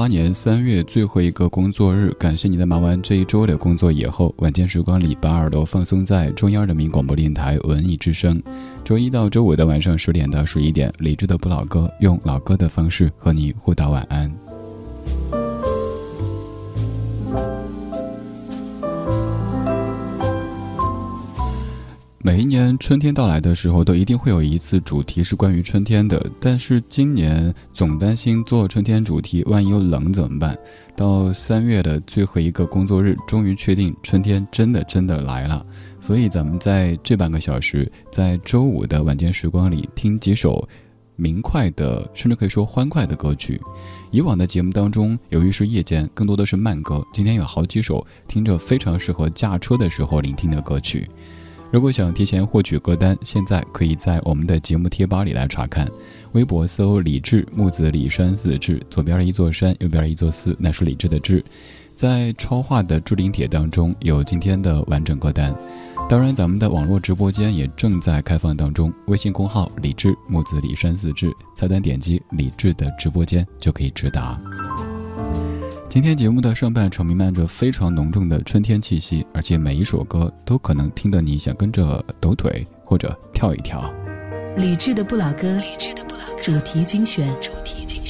八年三月最后一个工作日，感谢你在忙完这一周的工作以后，晚间时光里把耳朵放松在中央人民广播电台文艺之声。周一到周五的晚上十点到十一点，理智的不老歌，用老歌的方式和你互道晚安。每一年春天到来的时候，都一定会有一次主题是关于春天的。但是今年总担心做春天主题，万一又冷怎么办？到三月的最后一个工作日，终于确定春天真的真的来了。所以咱们在这半个小时，在周五的晚间时光里，听几首明快的，甚至可以说欢快的歌曲。以往的节目当中，由于是夜间，更多的是慢歌。今天有好几首听着非常适合驾车的时候聆听的歌曲。如果想提前获取歌单，现在可以在我们的节目贴吧里来查看。微博搜“李志木子李山寺志”，左边一座山，右边一座寺，那是李志的志。在超话的置顶帖当中有今天的完整歌单。当然，咱们的网络直播间也正在开放当中。微信公号“李志木子李山寺志”，菜单点击“李志的直播间”就可以直达。今天节目的上半场弥漫着非常浓重的春天气息，而且每一首歌都可能听得你想跟着抖腿或者跳一跳。理智的不老歌，主题精选。今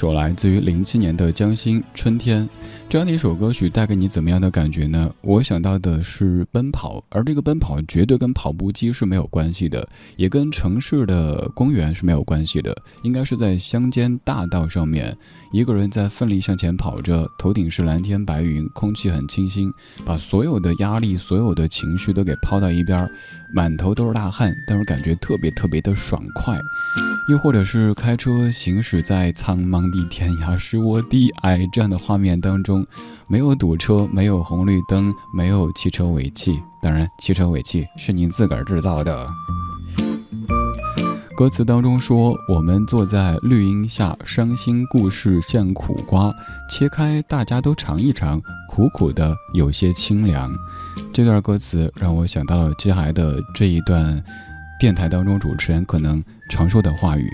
首来自于零七年的江心《春天》，这样的一首歌曲带给你怎么样的感觉呢？我想到的是奔跑，而这个奔跑绝对跟跑步机是没有关系的，也跟城市的公园是没有关系的，应该是在乡间大道上面，一个人在奋力向前跑着，头顶是蓝天白云，空气很清新，把所有的压力、所有的情绪都给抛到一边，满头都是大汗，但是感觉特别特别的爽快。又或者是开车行驶在苍茫的天涯是我的爱这样的画面当中，没有堵车，没有红绿灯，没有汽车尾气。当然，汽车尾气是您自个儿制造的。歌词当中说：“我们坐在绿荫下，伤心故事像苦瓜，切开大家都尝一尝，苦苦的有些清凉。”这段歌词让我想到了接下来的这一段。电台当中主持人可能常说的话语，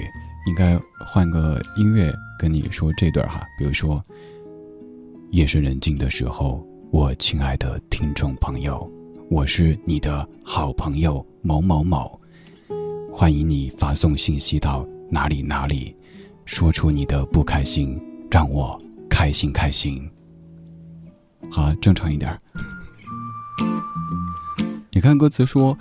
应该换个音乐跟你说这段哈。比如说，夜深人静的时候，我亲爱的听众朋友，我是你的好朋友某某某，欢迎你发送信息到哪里哪里，说出你的不开心，让我开心开心。好，正常一点。你看歌词说。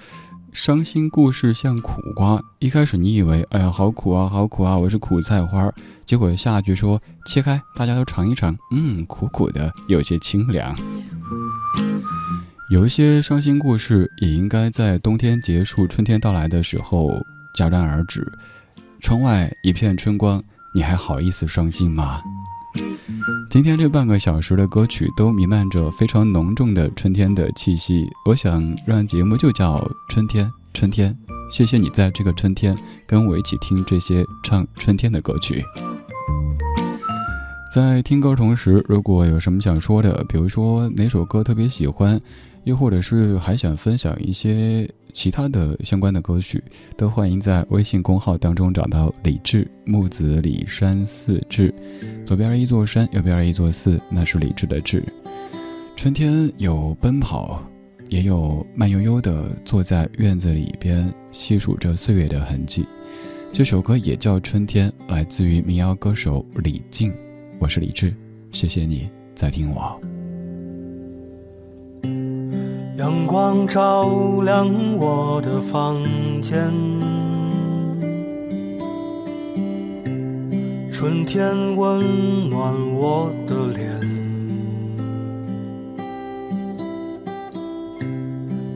伤心故事像苦瓜，一开始你以为，哎呀，好苦啊，好苦啊，我是苦菜花。结果下句说，切开，大家都尝一尝，嗯，苦苦的，有些清凉。有一些伤心故事，也应该在冬天结束、春天到来的时候戛然而止。窗外一片春光，你还好意思伤心吗？今天这半个小时的歌曲都弥漫着非常浓重的春天的气息，我想让节目就叫春天，春天。谢谢你在这个春天跟我一起听这些唱春天的歌曲。在听歌同时，如果有什么想说的，比如说哪首歌特别喜欢，又或者是还想分享一些。其他的相关的歌曲都欢迎在微信公号当中找到李志木子李山寺志，左边一座山，右边一座寺，那是李志的志。春天有奔跑，也有慢悠悠的坐在院子里边细数着岁月的痕迹。这首歌也叫《春天》，来自于民谣歌手李静。我是李志，谢谢你在听我。阳光照亮我的房间，春天温暖我的脸，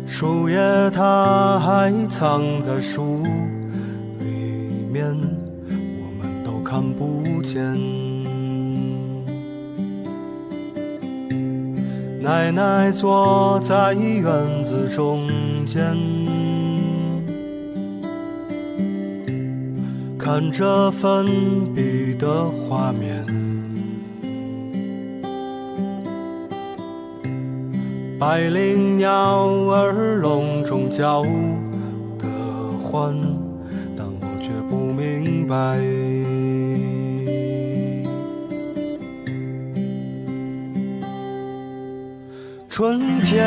树叶它还藏在树里面，我们都看不见。奶奶坐在院子中间，看着粉笔的画面，百灵鸟儿笼中叫的欢，但我却不明白。春天，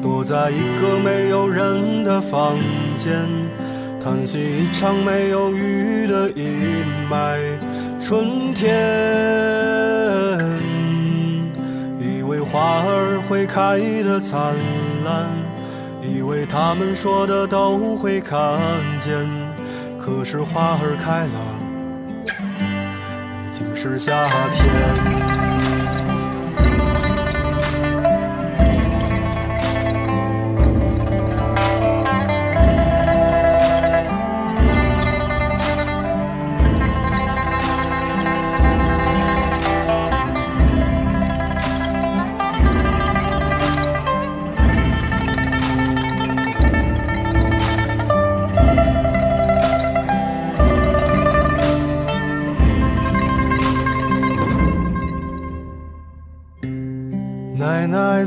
躲在一个没有人的房间，叹息一场没有雨的阴霾。春天，以为花儿会开得灿烂，以为他们说的都会看见，可是花儿开了，已经是夏天。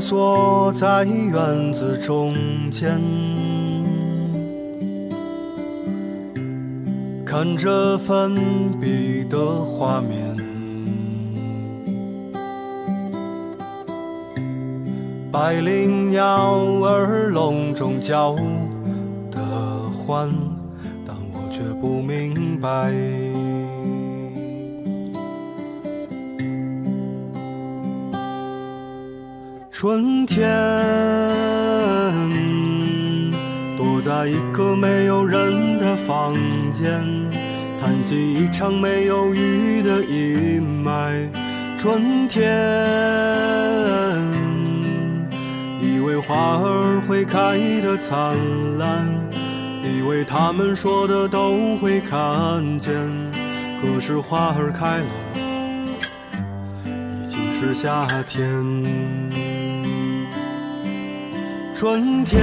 坐在院子中间，看着粉笔的画面，百灵鸟儿笼中叫的欢，但我却不明白。春天，躲在一个没有人的房间，叹息一场没有雨的阴霾。春天，以为花儿会开得灿烂，以为他们说的都会看见，可是花儿开了，已经是夏天。春天，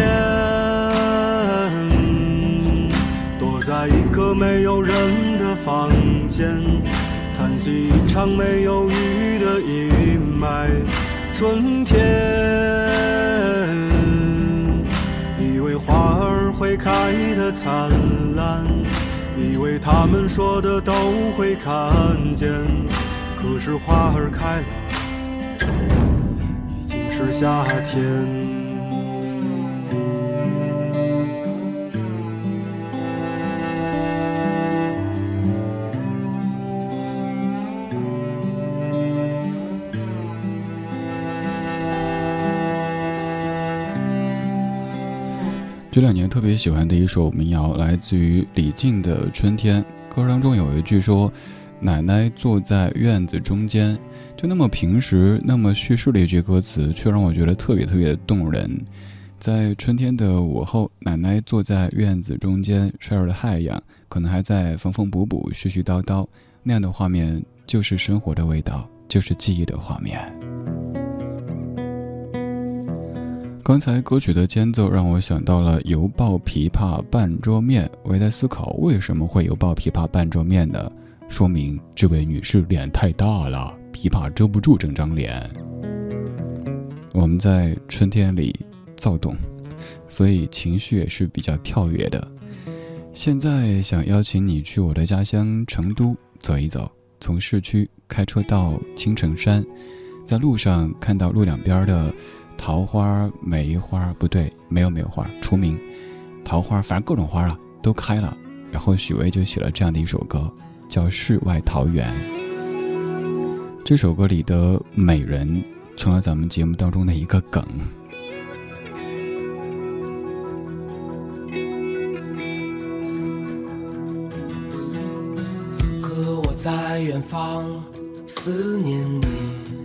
躲在一个没有人的房间，叹息一场没有雨的阴霾。春天，以为花儿会开得灿烂，以为他们说的都会看见，可是花儿开了，已经是夏天。这两年特别喜欢的一首民谣，来自于李静的《春天》。歌当中有一句说：“奶奶坐在院子中间”，就那么平时、那么叙述的一句歌词，却让我觉得特别特别的动人。在春天的午后，奶奶坐在院子中间，晒着太阳，可能还在缝缝补补、絮絮叨叨，那样的画面就是生活的味道，就是记忆的画面。刚才歌曲的间奏让我想到了油爆琵琶半桌面，我也在思考为什么会油爆琵琶半桌面呢？说明这位女士脸太大了，琵琶遮不住整张脸。我们在春天里躁动，所以情绪也是比较跳跃的。现在想邀请你去我的家乡成都走一走，从市区开车到青城山，在路上看到路两边的。桃花、梅花不对，没有梅花出名。桃花，反正各种花啊都开了。然后许巍就写了这样的一首歌，叫《世外桃源》。这首歌里的美人成了咱们节目当中的一个梗。此刻我在远方，思念你。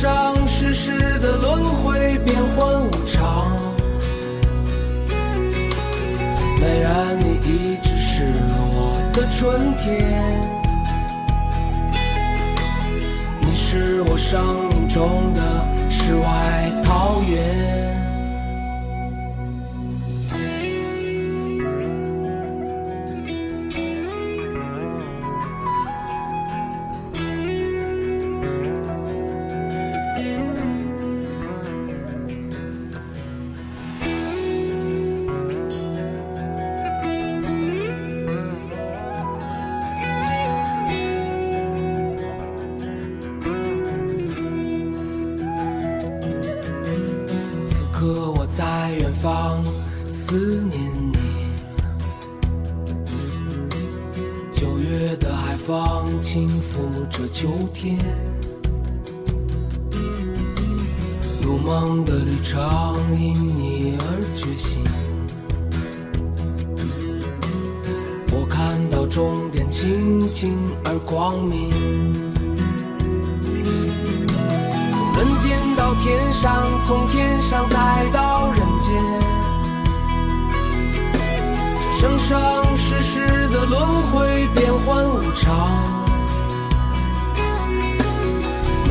上世事的轮回，变幻无常。美人，你一直是我的春天，你是我生命中的世外桃源。轻抚着秋天如梦的旅程，因你而觉醒。我看到终点，清净而光明。从人间到天上，从天上再到人间，生生世世的轮回，变幻无常。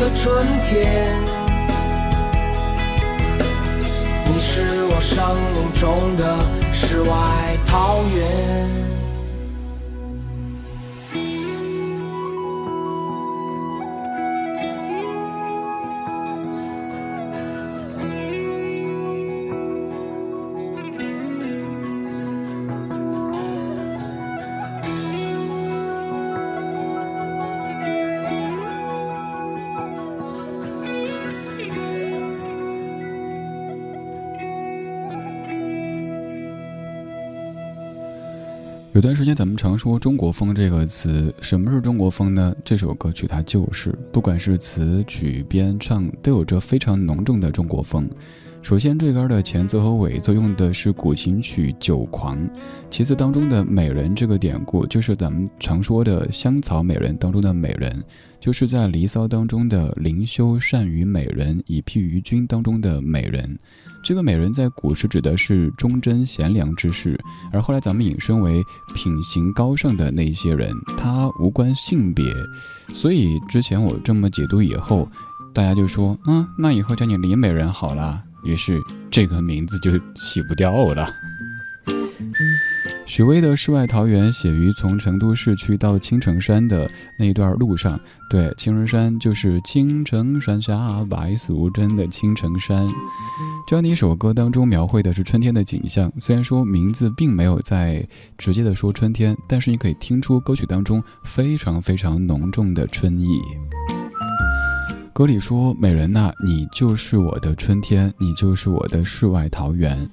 的春天。你是我生命中的世外桃源。有段时间，咱们常说“中国风”这个词，什么是中国风呢？这首歌曲它就是，不管是词曲编唱，都有着非常浓重的中国风。首先，这歌的前奏和尾奏用的是古琴曲《酒狂》，其次，当中的“美人”这个典故，就是咱们常说的香草美人当中的美人，就是在《离骚》当中的“灵修善于美人，以辟于君”当中的美人。这个美人在古时指的是忠贞贤良之士，而后来咱们引申为品行高尚的那一些人，他无关性别。所以之前我这么解读以后，大家就说：“嗯，那以后叫你李美人好了。”于是，这个名字就洗不掉了。许巍的《世外桃源》写于从成都市区到青城山的那一段路上。对，青城山就是青城山下白素贞的青城山。这样的一首歌当中描绘的是春天的景象。虽然说名字并没有在直接的说春天，但是你可以听出歌曲当中非常非常浓重的春意。歌里说：“美人呐，你就是我的春天，你就是我的世外桃源。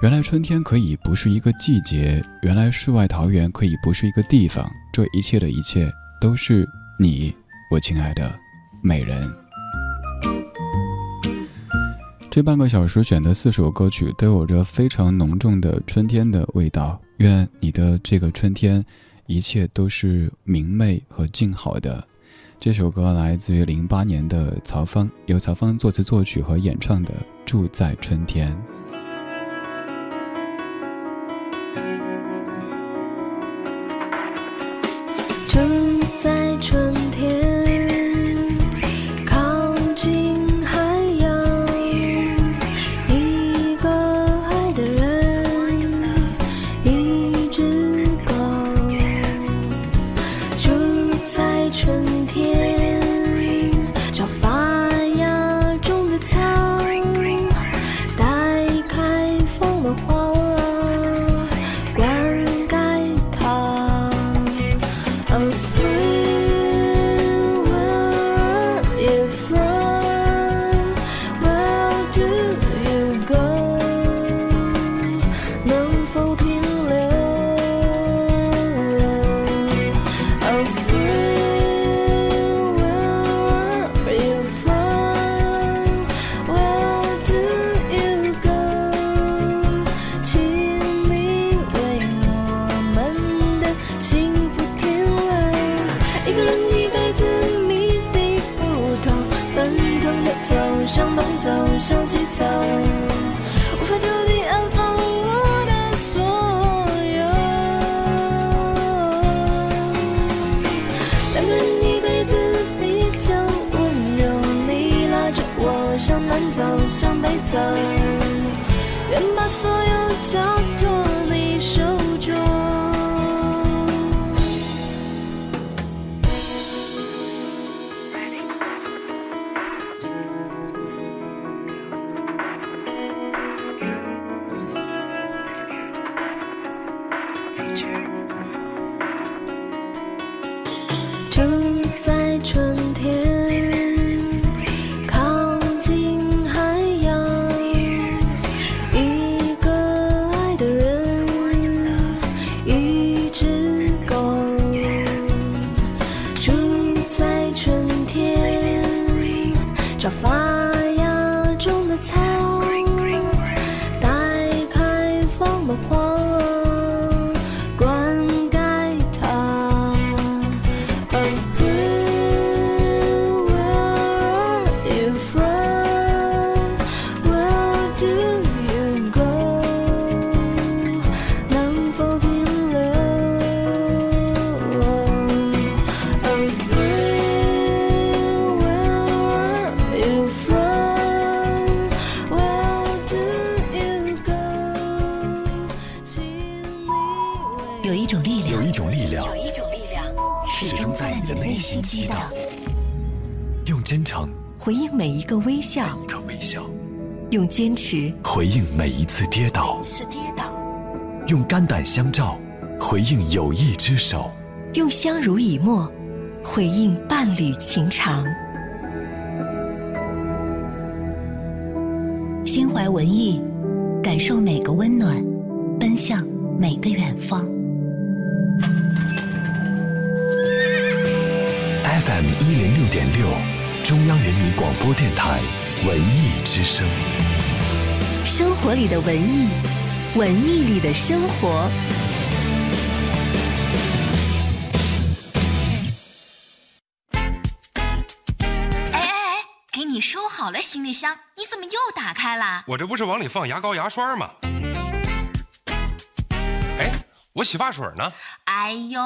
原来春天可以不是一个季节，原来世外桃源可以不是一个地方。这一切的一切，都是你，我亲爱的美人。”这半个小时选的四首歌曲都有着非常浓重的春天的味道。愿你的这个春天，一切都是明媚和静好的。这首歌来自于零八年的曹芳，由曹芳作词作曲和演唱的《住在春天》。笑，一个微笑，用坚持。回应每一次跌倒，次跌倒，用肝胆相照。回应友谊之手，用相濡以沫。回应伴侣情长。心怀文艺，感受每个温暖，奔向每个远方。FM 一零六点六，中央人民广播电台文艺之声。生活里的文艺，文艺里的生活。哎哎哎，给你收好了行李箱，你怎么又打开了？我这不是往里放牙膏、牙刷吗？哎，我洗发水呢？哎呦，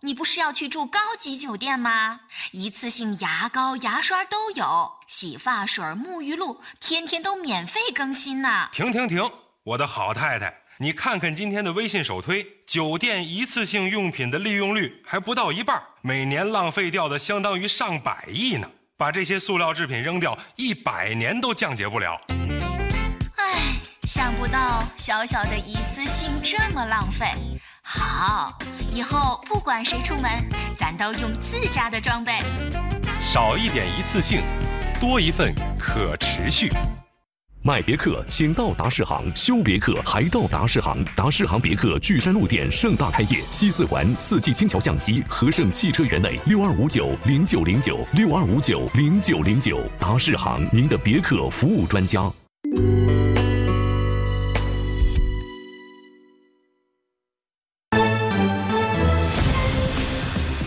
你不是要去住高级酒店吗？一次性牙膏、牙刷都有，洗发水、沐浴露天天都免费更新呢。停停停！我的好太太，你看看今天的微信首推，酒店一次性用品的利用率还不到一半，每年浪费掉的相当于上百亿呢。把这些塑料制品扔掉，一百年都降解不了。想不到小小的一次性这么浪费。好，以后不管谁出门，咱都用自家的装备。少一点一次性，多一份可持续。买别克，请到达世行；修别克，还到达世行。达世行别克巨山路店盛大开业，西四环四季青桥向西，和盛汽车园内六二五九零九零九六二五九零九零九。达世行，您的别克服务专家。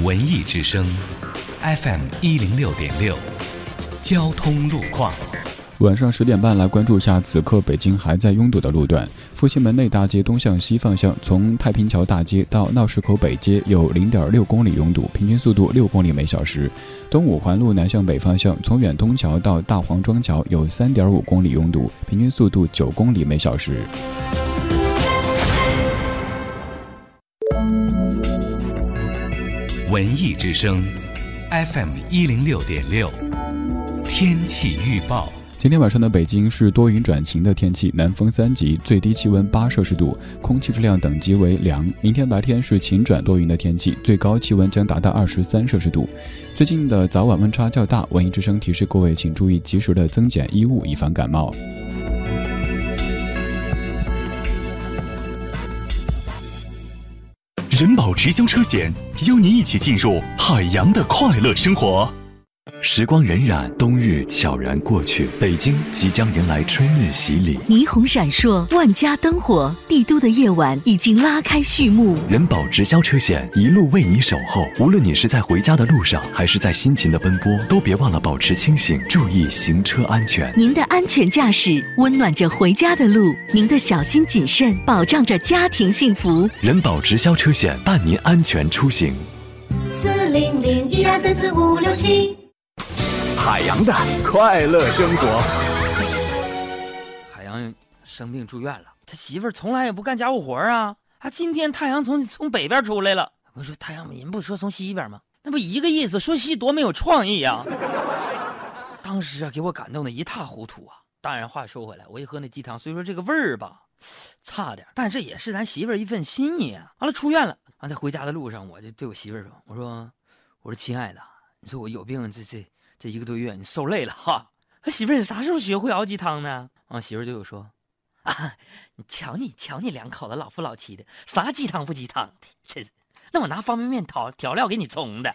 文艺之声，FM 一零六点六，交通路况。晚上十点半来关注一下，此刻北京还在拥堵的路段。复兴门内大街东向西方向，从太平桥大街到闹市口北街有零点六公里拥堵，平均速度六公里每小时。东五环路南向北方向，从远通桥到大黄庄桥有三点五公里拥堵，平均速度九公里每小时。文艺之声，FM 一零六点六，天气预报。今天晚上的北京是多云转晴的天气，南风三级，最低气温八摄氏度，空气质量等级为良。明天白天是晴转多云的天气，最高气温将达到二十三摄氏度。最近的早晚温差较大，文艺之声提示各位请注意及时的增减衣物，以防感冒。人保直销车险邀您一起进入海洋的快乐生活。时光荏苒，冬日悄然过去，北京即将迎来春日洗礼。霓虹闪烁，万家灯火，帝都的夜晚已经拉开序幕。人保直销车险一路为你守候，无论你是在回家的路上，还是在辛勤的奔波，都别忘了保持清醒，注意行车安全。您的安全驾驶温暖着回家的路，您的小心谨慎保障着家庭幸福。人保直销车险伴您安全出行。四零零一二三四五六七。海洋的快乐生活。海洋生病住院了，他媳妇儿从来也不干家务活啊。啊，今天太阳从从北边出来了。我说太阳，您不说从西边吗？那不一个意思，说西多没有创意呀、啊。当时啊，给我感动的一塌糊涂啊。当然话说回来，我一喝那鸡汤，虽说这个味儿吧差点，但是也是咱媳妇儿一份心意啊。完了出院了，完在回家的路上，我就对我媳妇儿说：“我说，我说亲爱的，你说我有病这这。”这一个多月你受累了哈，他媳妇儿你啥时候学会熬鸡汤呢？啊，媳妇儿就有说，啊，你瞧你瞧你两口子老夫老妻的，啥鸡汤不鸡汤的，这是，那我拿方便面调调料给你冲的。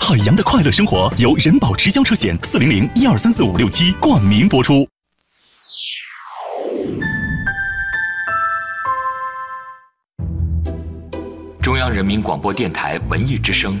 海洋的快乐生活由人保直销车险四零零一二三四五六七冠名播出。中央人民广播电台文艺之声。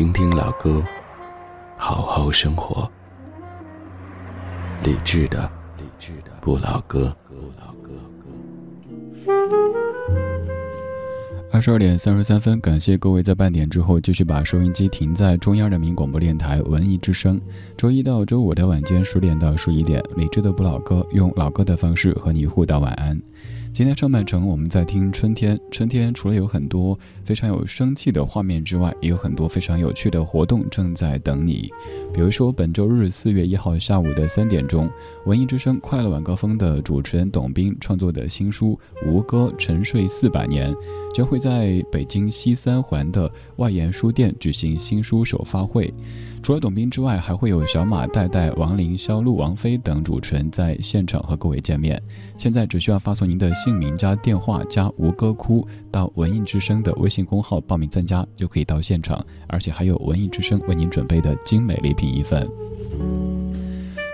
听听老歌，好好生活。理智的，理智的不老歌。二十二点三十三分，感谢各位在半点之后继续把收音机停在中央人民广播电台文艺之声。周一到周五的晚间十点到十一点，理智的不老歌，用老歌的方式和你互道晚安。今天上半程我们在听春天，春天除了有很多非常有生气的画面之外，也有很多非常有趣的活动正在等你。比如说本周日四月一号下午的三点钟，文艺之声快乐晚高峰的主持人董斌创作的新书《吴歌沉睡四百年》，将会在北京西三环的外研书店举行新书首发会。除了董斌之外，还会有小马、代代、王林、肖路、王菲等主持人在现场和各位见面。现在只需要发送您的姓名加电话加吴歌哭到文艺之声的微信公号报名参加，就可以到现场，而且还有文艺之声为您准备的精美礼品一份。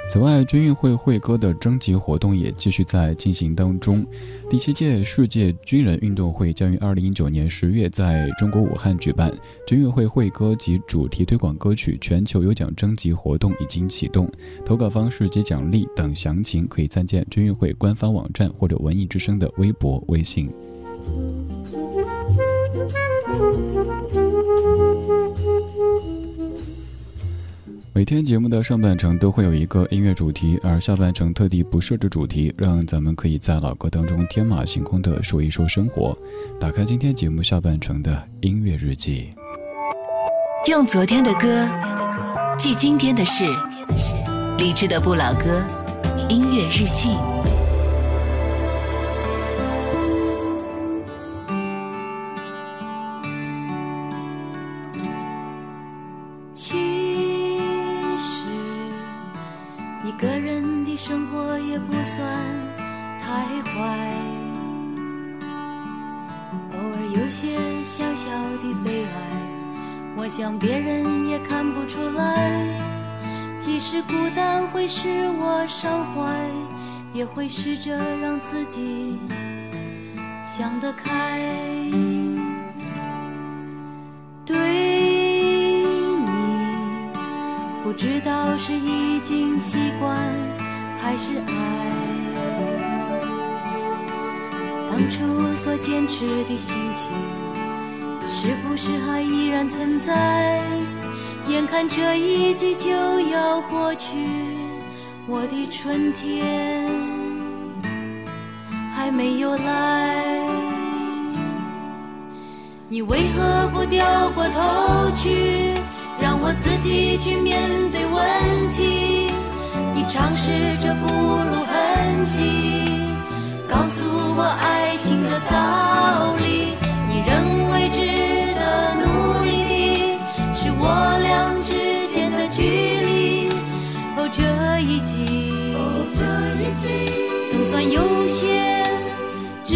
此外，军运会会歌的征集活动也继续在进行当中。第七届世界军人运动会将于二零一九年十月在中国武汉举办，军运会会歌及主题推广歌曲全球有奖征集活动已经启动，投稿方式及奖励等详情可以参见军运会官方网站或者文艺之声的微博、微信。天节目的上半程都会有一个音乐主题，而下半程特地不设置主题，让咱们可以在老歌当中天马行空的说一说生活。打开今天节目下半程的音乐日记，用昨天的歌记今天的事，理智的不老歌，音乐日记。己去面对问题？你尝试着不露痕迹，告诉我爱情的道理。你认为只。我俩之间的距离，哦，这一季，总算有些值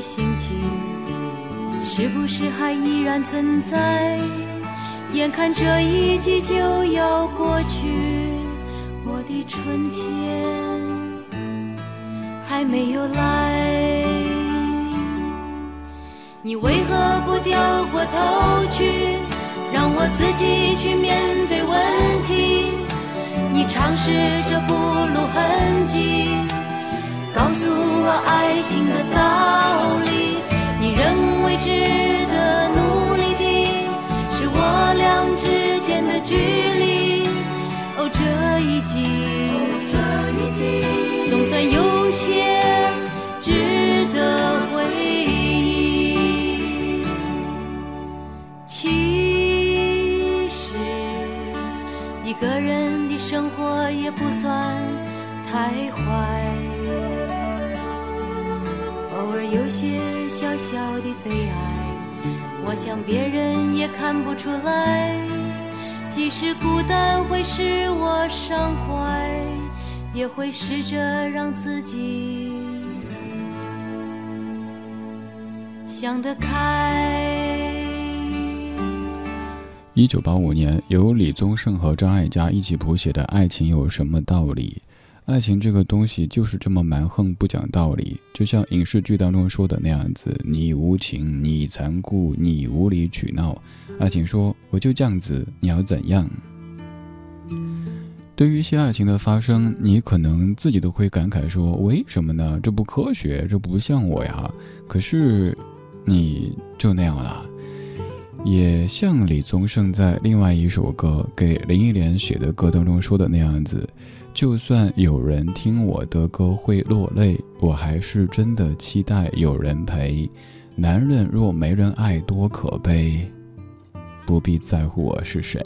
心情，是不是还依然存在？眼看这一季就要过去，我的春天还没有来。你为何不掉过头去，让我自己去面对问题？你尝试着不露痕迹，告诉我爱情的道理。你认为值得努力的，是我俩之间的距离。哦，这一季，这一季总算有些值得回忆。其实，一个人的生活也不算太坏，有些小小的悲哀，我想别人也看不出来。即使孤单会使我伤怀，也会试着让自己想得开。一九八五年，由李宗盛和张艾嘉一起谱写的《爱情有什么道理》。爱情这个东西就是这么蛮横，不讲道理。就像影视剧当中说的那样子：“你无情，你残酷，你无理取闹。”爱情说：“我就这样子，你要怎样？”对于一些爱情的发生，你可能自己都会感慨说：“为什么呢？这不科学，这不像我呀。”可是，你就那样了。也像李宗盛在另外一首歌给林忆莲写的歌当中说的那样子。就算有人听我的歌会落泪，我还是真的期待有人陪。男人若没人爱，多可悲。不必在乎我是谁。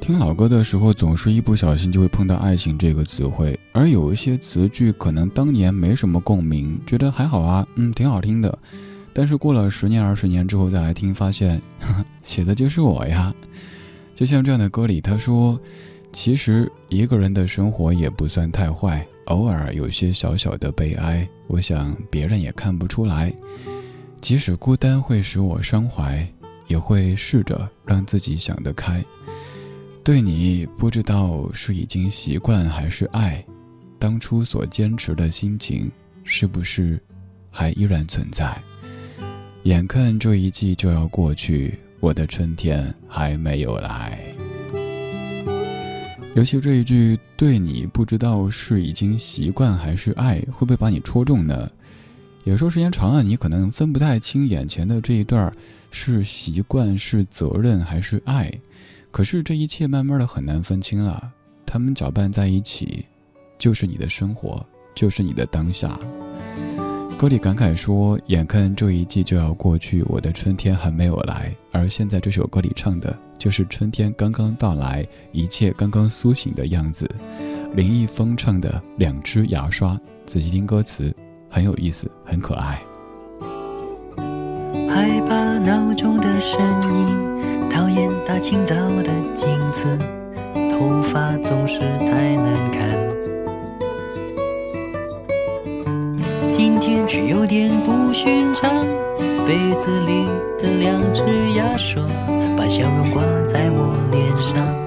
听老歌的时候，总是一不小心就会碰到“爱情”这个词汇，而有一些词句可能当年没什么共鸣，觉得还好啊，嗯，挺好听的。但是过了十年、二十年之后再来听，发现 写的就是我呀。就像这样的歌里，他说：“其实一个人的生活也不算太坏，偶尔有些小小的悲哀，我想别人也看不出来。即使孤单会使我伤怀，也会试着让自己想得开。对你不知道是已经习惯还是爱，当初所坚持的心情，是不是还依然存在？”眼看这一季就要过去，我的春天还没有来。尤其这一句“对你不知道是已经习惯还是爱”，会不会把你戳中呢？有时候时间长了，你可能分不太清眼前的这一段儿是习惯、是责任还是爱。可是这一切慢慢的很难分清了，他们搅拌在一起，就是你的生活，就是你的当下。歌里感慨说：“眼看这一季就要过去，我的春天还没有来。”而现在这首歌里唱的就是春天刚刚到来，一切刚刚苏醒的样子。林一峰唱的《两只牙刷》，仔细听歌词，很有意思，很可爱。害怕闹钟的声音，讨厌大清早的镜子，头发总是太难看。是有点不寻常，杯子里的两只牙刷把笑容挂在我脸上。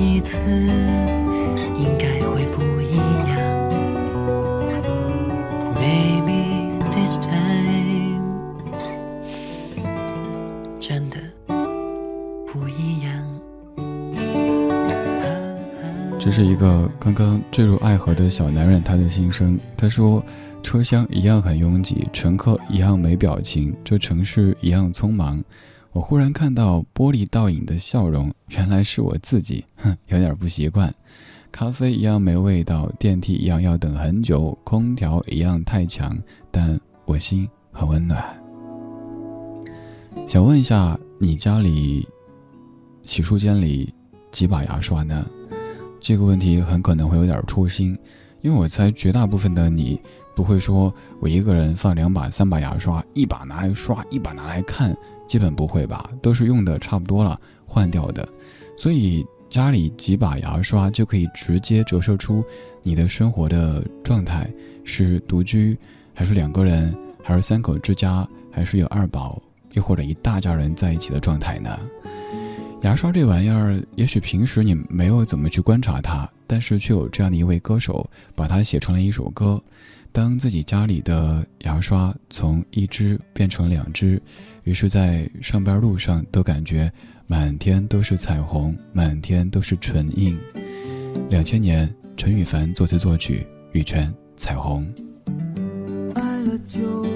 一次应该会不一样。Maybe this time 真的不一样。这是一个刚刚坠入爱河的小男人他的心声。他说车厢一样很拥挤乘客一样没表情这城市一样匆忙。我忽然看到玻璃倒影的笑容，原来是我自己，哼，有点不习惯。咖啡一样没味道，电梯一样要等很久，空调一样太强，但我心很温暖。想问一下，你家里洗漱间里几把牙刷呢？”这个问题很可能会有点戳心，因为我猜绝大部分的你不会说我一个人放两把、三把牙刷，一把拿来刷，一把拿来看，基本不会吧？都是用的差不多了，换掉的。所以家里几把牙刷就可以直接折射出你的生活的状态：是独居，还是两个人，还是三口之家，还是有二宝，又或者一大家人在一起的状态呢？牙刷这玩意儿，也许平时你没有怎么去观察它，但是却有这样的一位歌手，把它写成了一首歌。当自己家里的牙刷从一支变成两只，于是，在上班路上都感觉满天都是彩虹，满天都是唇印。两千年，陈羽凡作词作曲，羽泉《彩虹》。爱了就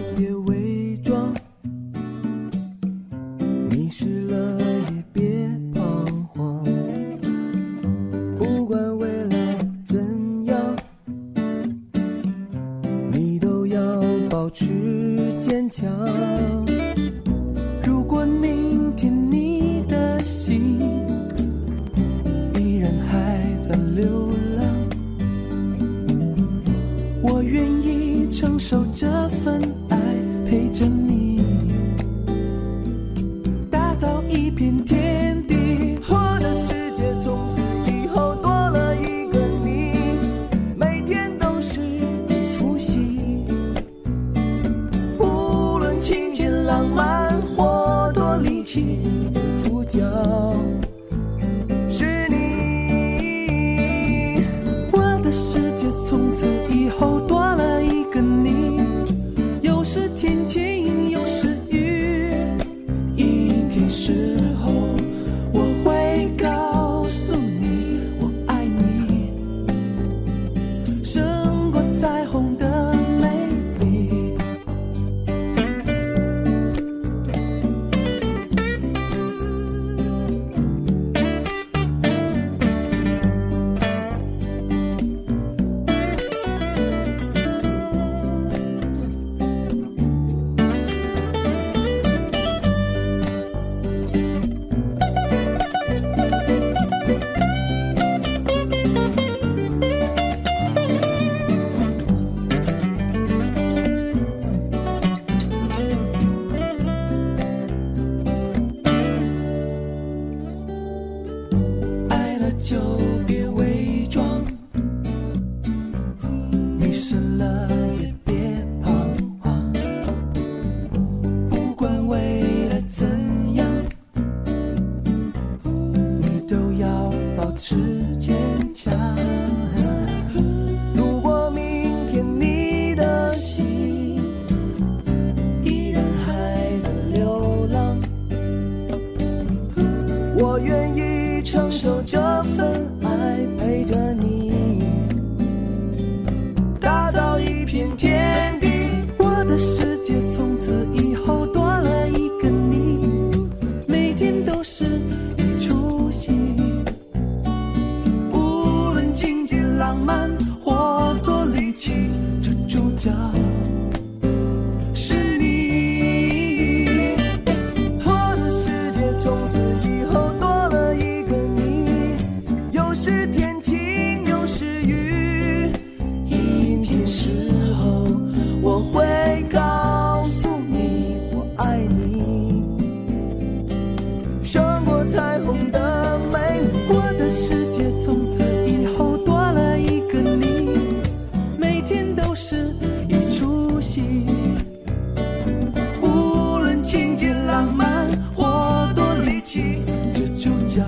情节浪漫或多离奇这主角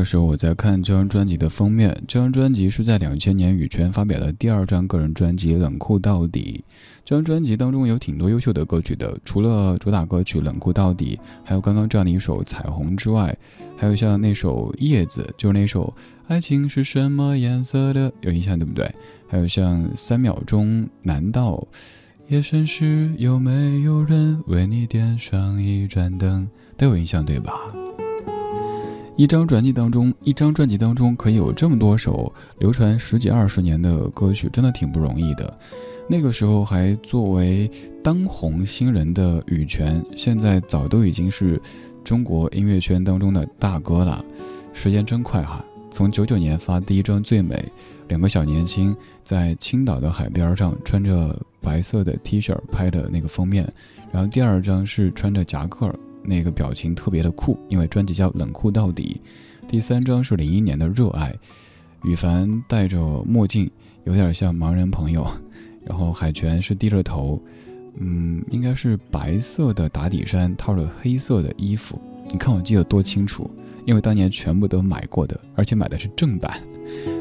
的时候，我在看这张专辑的封面。这张专辑是在两千年羽泉发表的第二张个人专辑《冷酷到底》。这张专辑当中有挺多优秀的歌曲的，除了主打歌曲《冷酷到底》，还有刚刚这样的一首《彩虹》之外，还有像那首《叶子》，就是那首《爱情是什么颜色的》，有印象对不对？还有像《三秒钟》，难道夜深时有没有人为你点上一盏灯？都有印象对吧？一张专辑当中，一张专辑当中可以有这么多首流传十几二十年的歌曲，真的挺不容易的。那个时候还作为当红新人的羽泉，现在早都已经是中国音乐圈当中的大哥了。时间真快哈！从九九年发第一张《最美》，两个小年轻在青岛的海边上穿着白色的 T 恤拍的那个封面，然后第二张是穿着夹克。那个表情特别的酷，因为专辑叫《冷酷到底》。第三张是零一年的《热爱》，羽凡戴着墨镜，有点像盲人朋友。然后海泉是低着头，嗯，应该是白色的打底衫，套着黑色的衣服。你看我记得多清楚，因为当年全部都买过的，而且买的是正版。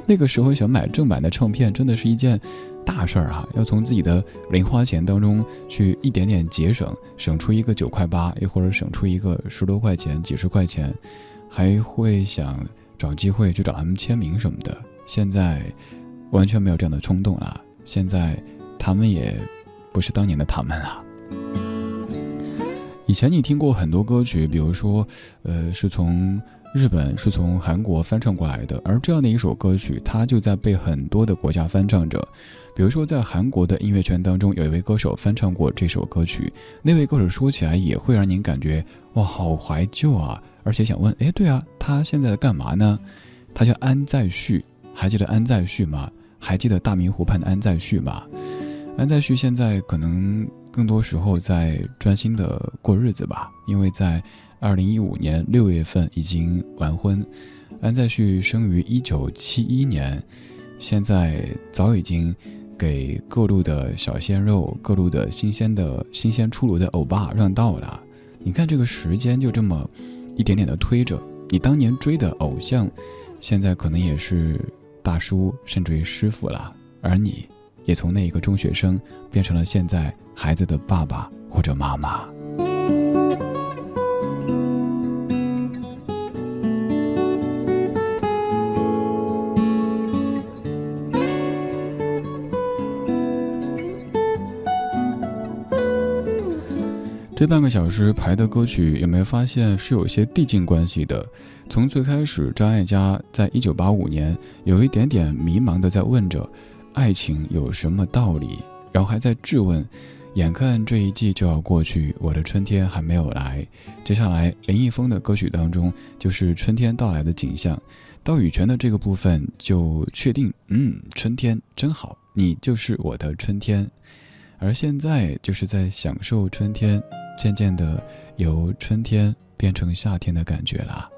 那个时候想买正版的唱片，真的是一件。大事儿哈，要从自己的零花钱当中去一点点节省，省出一个九块八，又或者省出一个十多块钱、几十块钱，还会想找机会去找他们签名什么的。现在完全没有这样的冲动了。现在他们也不是当年的他们了。以前你听过很多歌曲，比如说，呃，是从。日本是从韩国翻唱过来的，而这样的一首歌曲，它就在被很多的国家翻唱着。比如说，在韩国的音乐圈当中，有一位歌手翻唱过这首歌曲。那位歌手说起来也会让您感觉哇，好怀旧啊！而且想问，哎，对啊，他现在在干嘛呢？他叫安在旭，还记得安在旭吗？还记得大明湖畔的安在旭吗？安在旭现在可能更多时候在专心的过日子吧，因为在。二零一五年六月份已经完婚，安在旭生于一九七一年，现在早已经给各路的小鲜肉、各路的新鲜的新鲜出炉的欧巴让道了。你看这个时间就这么一点点的推着，你当年追的偶像，现在可能也是大叔甚至于师傅了，而你也从那一个中学生变成了现在孩子的爸爸或者妈妈。小时排的歌曲，有没有发现是有些递进关系的？从最开始，张艾嘉在一九八五年有一点点迷茫的在问着，爱情有什么道理？然后还在质问，眼看这一季就要过去，我的春天还没有来。接下来，林一峰的歌曲当中就是春天到来的景象。到羽泉的这个部分就确定，嗯，春天真好，你就是我的春天。而现在就是在享受春天。渐渐的，由春天变成夏天的感觉了。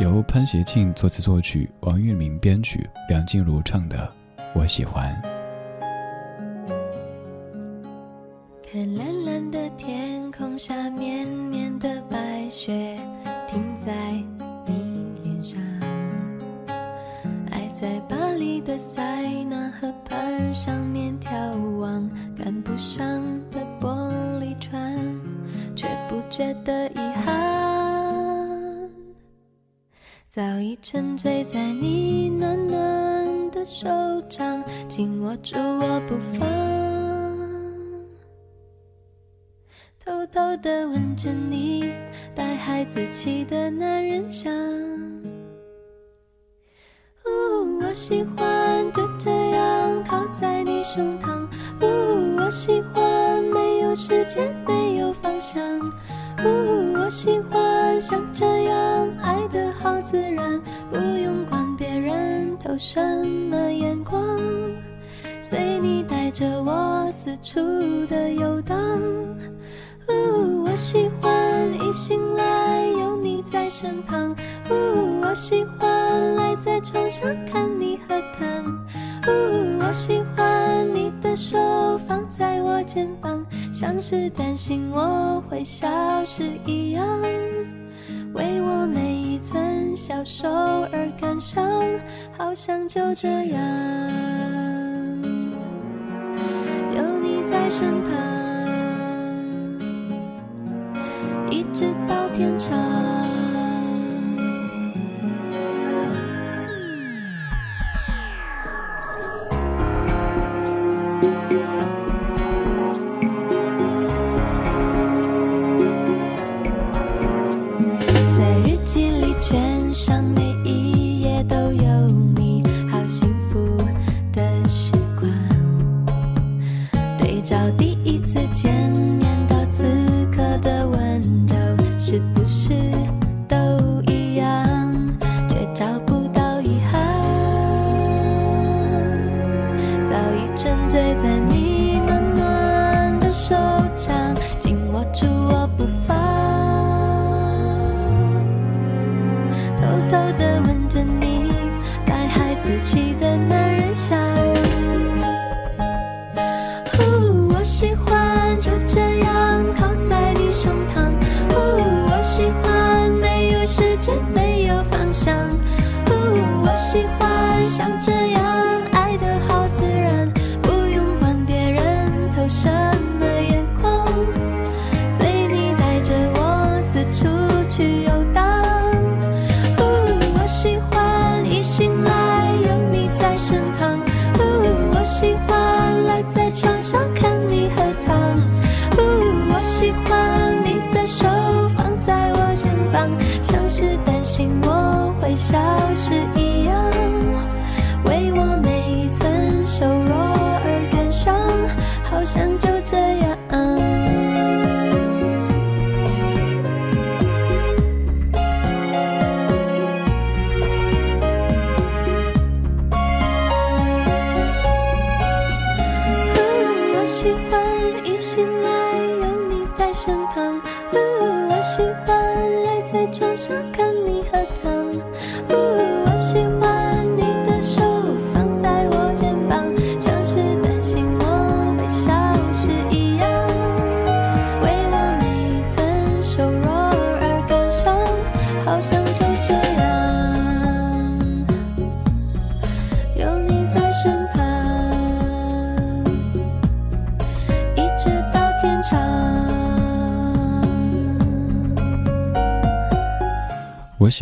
由潘协庆作词作曲，王玉明编曲，梁静茹唱的《我喜欢》。看蓝蓝的天空下，绵绵的白雪停在你脸上。爱在巴黎的塞纳河畔上面眺望，赶不上的玻璃船。却不觉得遗憾，早已沉醉在你暖暖的手掌，紧握住我不放，偷偷的闻着你带孩子气的男人香。呜，我喜欢就这样靠在你胸膛。呜，我喜欢没有时间，没我喜欢像这样爱的好自然，不用管别人投什么眼光，随你带着我四处的游荡。呜，我喜欢一醒来有你在身旁。呜，我喜欢赖在床上看你喝汤。呜，我喜欢你的手放在我肩膀，像是担心我会消失一样，为我每一寸消瘦而感伤，好像就这样有你在身旁，一直到天长。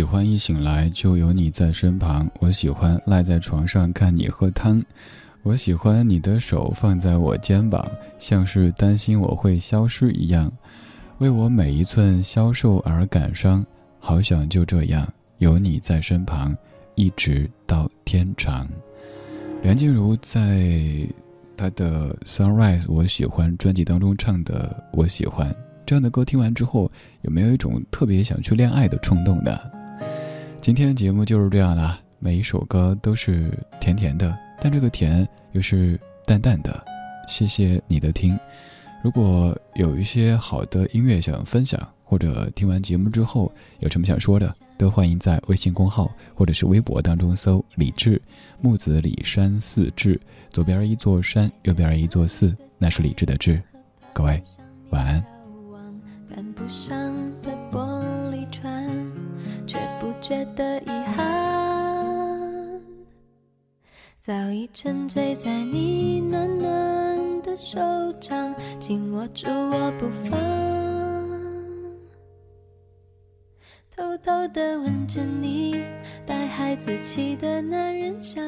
喜欢一醒来就有你在身旁，我喜欢赖在床上看你喝汤，我喜欢你的手放在我肩膀，像是担心我会消失一样，为我每一寸消瘦而感伤，好想就这样有你在身旁，一直到天长。梁静茹在她的《Sunrise》我喜欢专辑当中唱的《我喜欢》。这样的歌听完之后，有没有一种特别想去恋爱的冲动呢？今天的节目就是这样了，每一首歌都是甜甜的，但这个甜又是淡淡的。谢谢你的听，如果有一些好的音乐想分享，或者听完节目之后有什么想说的，都欢迎在微信公号或者是微博当中搜“李志木子李山寺志”，左边一座山，右边一座寺，那是李志的志。各位晚安。觉得遗憾。早已沉醉在你暖暖的手掌，紧握住我不放，偷偷的吻着你带孩子气的男人香。